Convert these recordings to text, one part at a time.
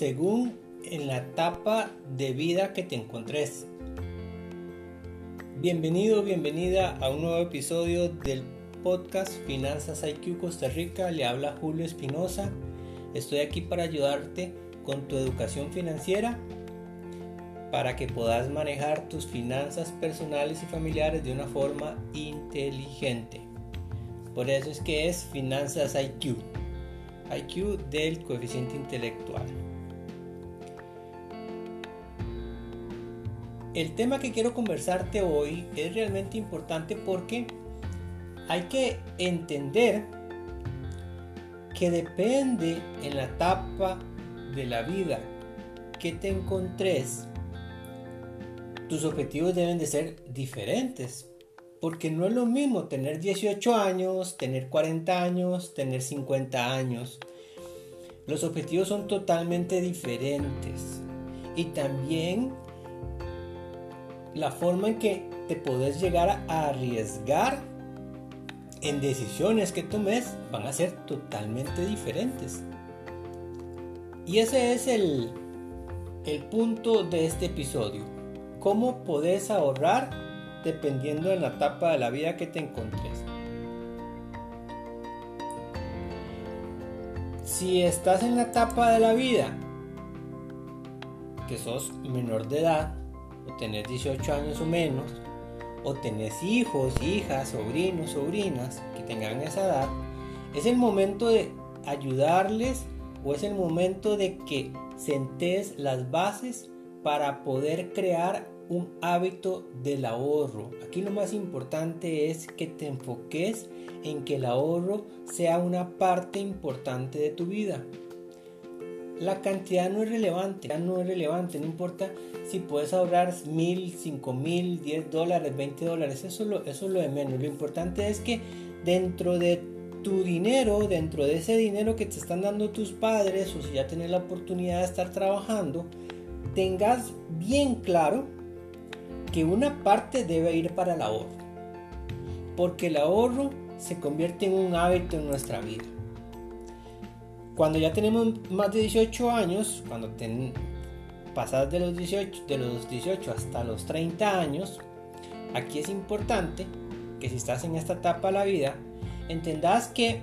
según en la etapa de vida que te encontres. Bienvenido, bienvenida a un nuevo episodio del podcast Finanzas IQ Costa Rica. Le habla Julio Espinosa. Estoy aquí para ayudarte con tu educación financiera para que puedas manejar tus finanzas personales y familiares de una forma inteligente. Por eso es que es Finanzas IQ. IQ del coeficiente intelectual. El tema que quiero conversarte hoy es realmente importante porque hay que entender que depende en la etapa de la vida que te encontres, tus objetivos deben de ser diferentes. Porque no es lo mismo tener 18 años, tener 40 años, tener 50 años. Los objetivos son totalmente diferentes. Y también la forma en que te puedes llegar a arriesgar en decisiones que tomes van a ser totalmente diferentes. Y ese es el, el punto de este episodio. ¿Cómo puedes ahorrar dependiendo de la etapa de la vida que te encontres. Si estás en la etapa de la vida que sos menor de edad, o tenés 18 años o menos, o tenés hijos, hijas, sobrinos, sobrinas que tengan esa edad, es el momento de ayudarles o es el momento de que sentes las bases para poder crear un hábito del ahorro. Aquí lo más importante es que te enfoques en que el ahorro sea una parte importante de tu vida. La cantidad no es relevante, no es relevante, no importa si puedes ahorrar mil, cinco mil, diez dólares, 20 dólares, eso, lo, eso es lo de menos. Lo importante es que dentro de tu dinero, dentro de ese dinero que te están dando tus padres, o si ya tienes la oportunidad de estar trabajando, tengas bien claro que una parte debe ir para el ahorro, porque el ahorro se convierte en un hábito en nuestra vida. Cuando ya tenemos más de 18 años, cuando pasas de los 18, de los 18 hasta los 30 años, aquí es importante que si estás en esta etapa de la vida, entendas que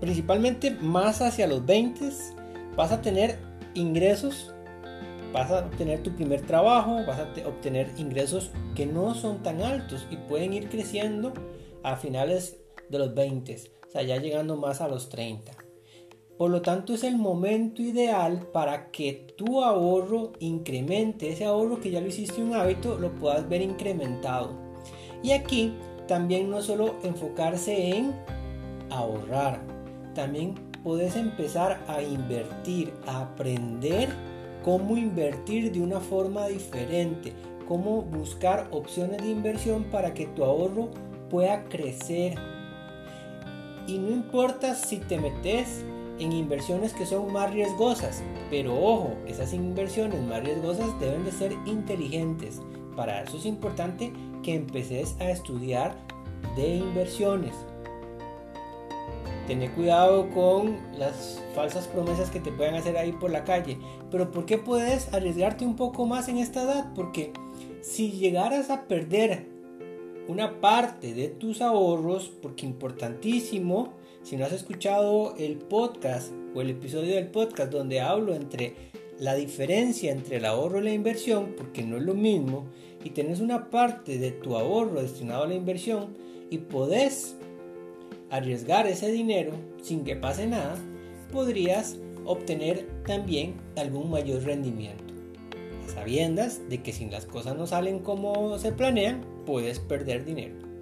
principalmente más hacia los 20 vas a tener ingresos vas a obtener tu primer trabajo, vas a obtener ingresos que no son tan altos y pueden ir creciendo a finales de los 20, o sea, ya llegando más a los 30. Por lo tanto, es el momento ideal para que tu ahorro incremente, ese ahorro que ya lo hiciste un hábito, lo puedas ver incrementado. Y aquí también no solo enfocarse en ahorrar, también puedes empezar a invertir, a aprender cómo invertir de una forma diferente, cómo buscar opciones de inversión para que tu ahorro pueda crecer. Y no importa si te metes en inversiones que son más riesgosas, pero ojo, esas inversiones más riesgosas deben de ser inteligentes. Para eso es importante que empeces a estudiar de inversiones. Tener cuidado con las falsas promesas que te puedan hacer ahí por la calle. Pero ¿por qué puedes arriesgarte un poco más en esta edad? Porque si llegaras a perder una parte de tus ahorros, porque importantísimo, si no has escuchado el podcast o el episodio del podcast donde hablo entre la diferencia entre el ahorro y la inversión, porque no es lo mismo, y tienes una parte de tu ahorro destinado a la inversión y podés arriesgar ese dinero sin que pase nada, podrías obtener también algún mayor rendimiento. sabiendas de que si las cosas no salen como se planean, puedes perder dinero.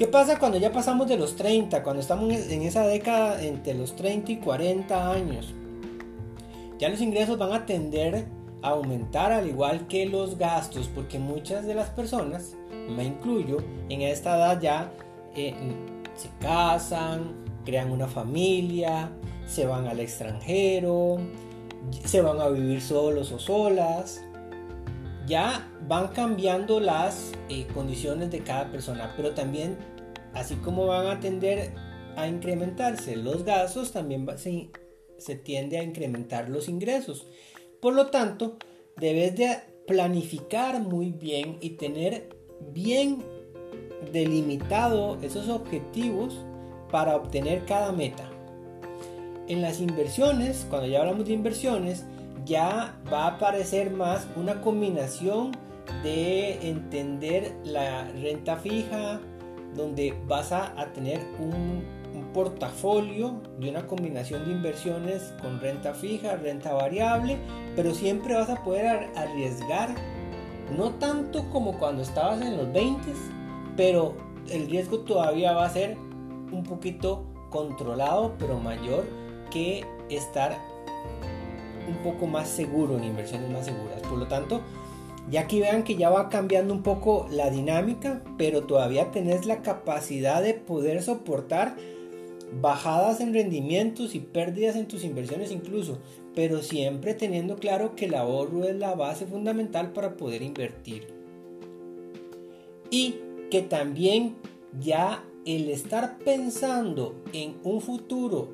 ¿Qué pasa cuando ya pasamos de los 30, cuando estamos en esa década entre los 30 y 40 años? Ya los ingresos van a tender a aumentar al igual que los gastos, porque muchas de las personas, me incluyo, en esta edad ya eh, se casan, crean una familia, se van al extranjero, se van a vivir solos o solas. Ya van cambiando las eh, condiciones de cada persona, pero también, así como van a tender a incrementarse los gastos, también se, se tiende a incrementar los ingresos. Por lo tanto, debes de planificar muy bien y tener bien delimitado esos objetivos para obtener cada meta. En las inversiones, cuando ya hablamos de inversiones, ya va a aparecer más una combinación de entender la renta fija, donde vas a, tener un, portafolio de una combinación de inversiones con renta fija, renta variable, pero siempre vas a poder arriesgar, no tanto como cuando estabas en los 20, pero el riesgo todavía va a ser un poquito controlado, pero mayor que estar un poco más seguro en inversiones más seguras. Por lo tanto, ya aquí vean que ya va cambiando un poco la dinámica, pero todavía tenés la capacidad de poder soportar bajadas en rendimientos y pérdidas en tus inversiones incluso, pero siempre teniendo claro que el ahorro es la base fundamental para poder invertir. Y que también ya el estar pensando en un futuro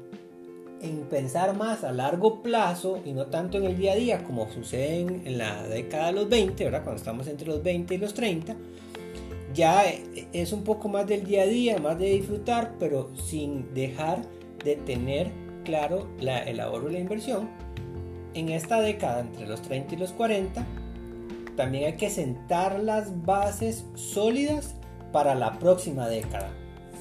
en pensar más a largo plazo y no tanto en el día a día como sucede en, la década de los 20, ¿verdad? cuando estamos entre los 20 y los 30, ya es un poco más del día a día, más de disfrutar, pero sin dejar de tener claro el ahorro y la inversión. En esta década, entre los 30 y los 40, también hay que sentar las bases sólidas para la próxima década.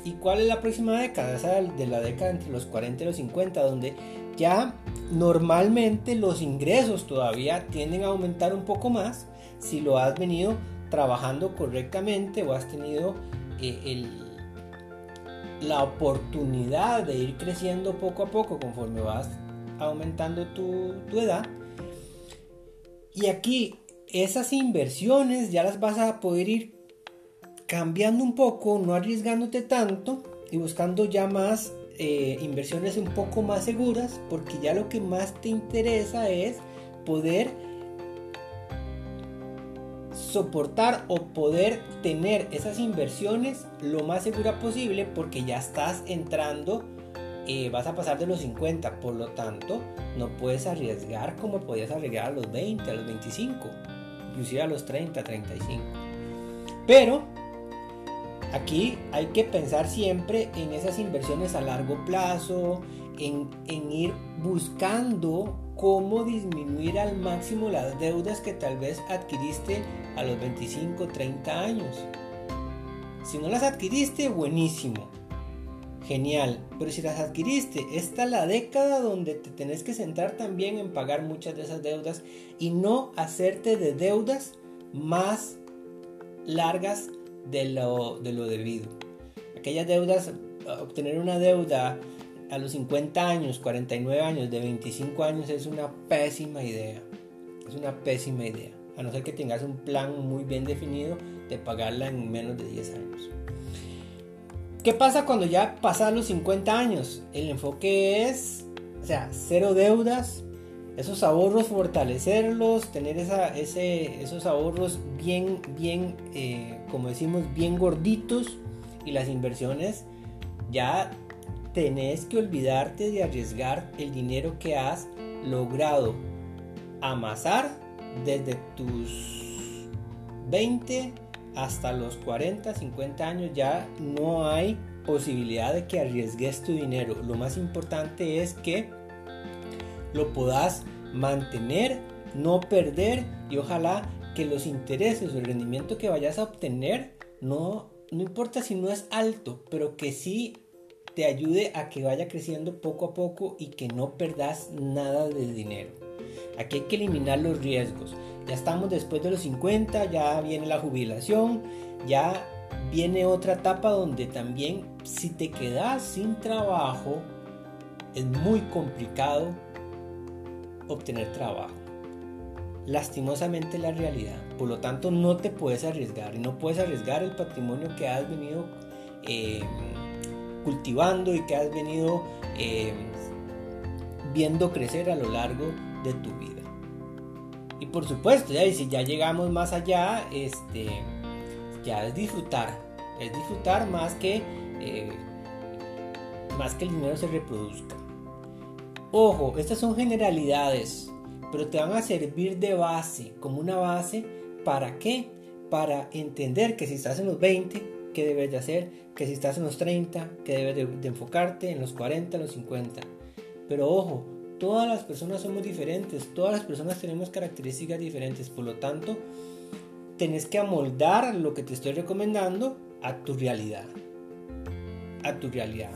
¿Y cuál es la próxima década? Esa de la década entre los 40 y los 50, donde ya normalmente los ingresos todavía tienden a aumentar un poco más si lo has venido trabajando correctamente o has tenido eh, la oportunidad de ir creciendo poco a poco conforme vas aumentando tu, tu edad. Y aquí esas inversiones ya las vas a poder ir cambiando un poco, no arriesgándote tanto y buscando ya más eh, inversiones un poco más seguras, porque ya lo que más te interesa es poder soportar o poder tener esas inversiones lo más segura posible porque ya estás entrando, eh, vas a pasar de los 50, por lo tanto no puedes arriesgar como podías arriesgar a los 20, a los 25, inclusive a los 30, 35. Pero Aquí hay que pensar siempre en esas inversiones a largo plazo, en, ir buscando cómo disminuir al máximo las deudas que tal vez adquiriste a los 25, 30 años. Si no las adquiriste, buenísimo. Genial, pero si las adquiriste, esta es la década donde te tenés que centrar también en pagar muchas de esas deudas y no hacerte de deudas más largas de lo, de lo debido. Aquellas deudas, obtener una deuda a los 50 años, 49 años, de 25 años es una pésima idea. Es una pésima idea. A no ser que tengas un plan muy bien definido de pagarla en menos de 10 años. ¿Qué pasa cuando ya pasas los 50 años? El enfoque es, o sea, cero deudas, esos ahorros fortalecerlos, tener esa, ese, esos ahorros bien, bien, eh, como decimos, bien gorditos y las inversiones, ya tenés que olvidarte de arriesgar el dinero que has logrado amasar desde tus 20 hasta los 40, 50 años, ya no hay posibilidad de que arriesgues tu dinero. Lo más importante es que lo puedas mantener, no perder y ojalá que los intereses o el rendimiento que vayas a obtener no, no importa si no es alto, pero que sí te ayude a que vaya creciendo poco a poco y que no perdas nada de dinero. Aquí hay que eliminar los riesgos. Ya estamos después de los 50, ya viene la jubilación, ya viene otra etapa donde también si te quedas sin trabajo es muy complicado obtener trabajo. Lastimosamente la realidad. Por lo tanto, no te puedes arriesgar. Y no puedes arriesgar el patrimonio que has venido eh, cultivando y que has venido eh, viendo crecer a lo largo de tu vida. Y por supuesto, ya, si ya llegamos más allá, este, ya es disfrutar. Es disfrutar más que eh, más que el dinero se reproduzca. Ojo, estas son generalidades, pero te van a servir de base, como una base, ¿para qué? Para entender que si estás en los 20, ¿qué debes de hacer? Que si estás en los 30, ¿qué debes de, de enfocarte? En los 40, en los 50. Pero ojo, todas las personas somos diferentes, todas las personas tenemos características diferentes, por lo tanto, tenés que amoldar lo que te estoy recomendando a tu realidad. A tu realidad.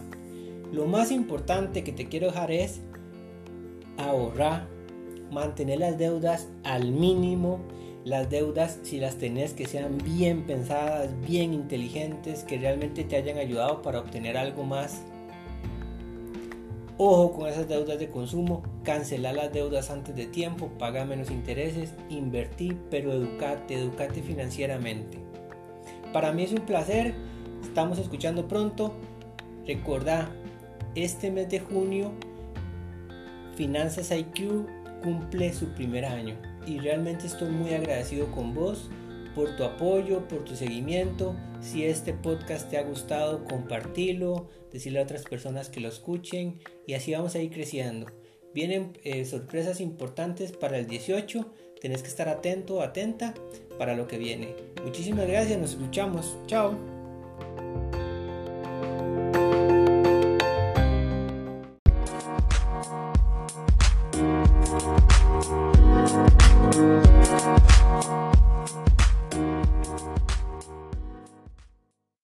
Lo más importante que te quiero dejar es ahorrar, mantener las deudas al mínimo. Las deudas, si las tenés, que sean bien pensadas, bien inteligentes, que realmente te hayan ayudado para obtener algo más. Ojo con esas deudas de consumo, cancelar las deudas antes de tiempo, paga menos intereses, invertir, pero educate, educate financieramente. Para mí es un placer, estamos escuchando pronto. Recordá, este mes de junio Finanzas IQ cumple su primer año y realmente estoy muy agradecido con vos por tu apoyo, por tu seguimiento. Si este podcast te ha gustado, compartilo, decirle a otras personas que lo escuchen y así vamos a ir creciendo. Vienen eh, sorpresas importantes para el 18. Tenés que estar atento, atenta para lo que viene. Muchísimas gracias, nos escuchamos. Chao.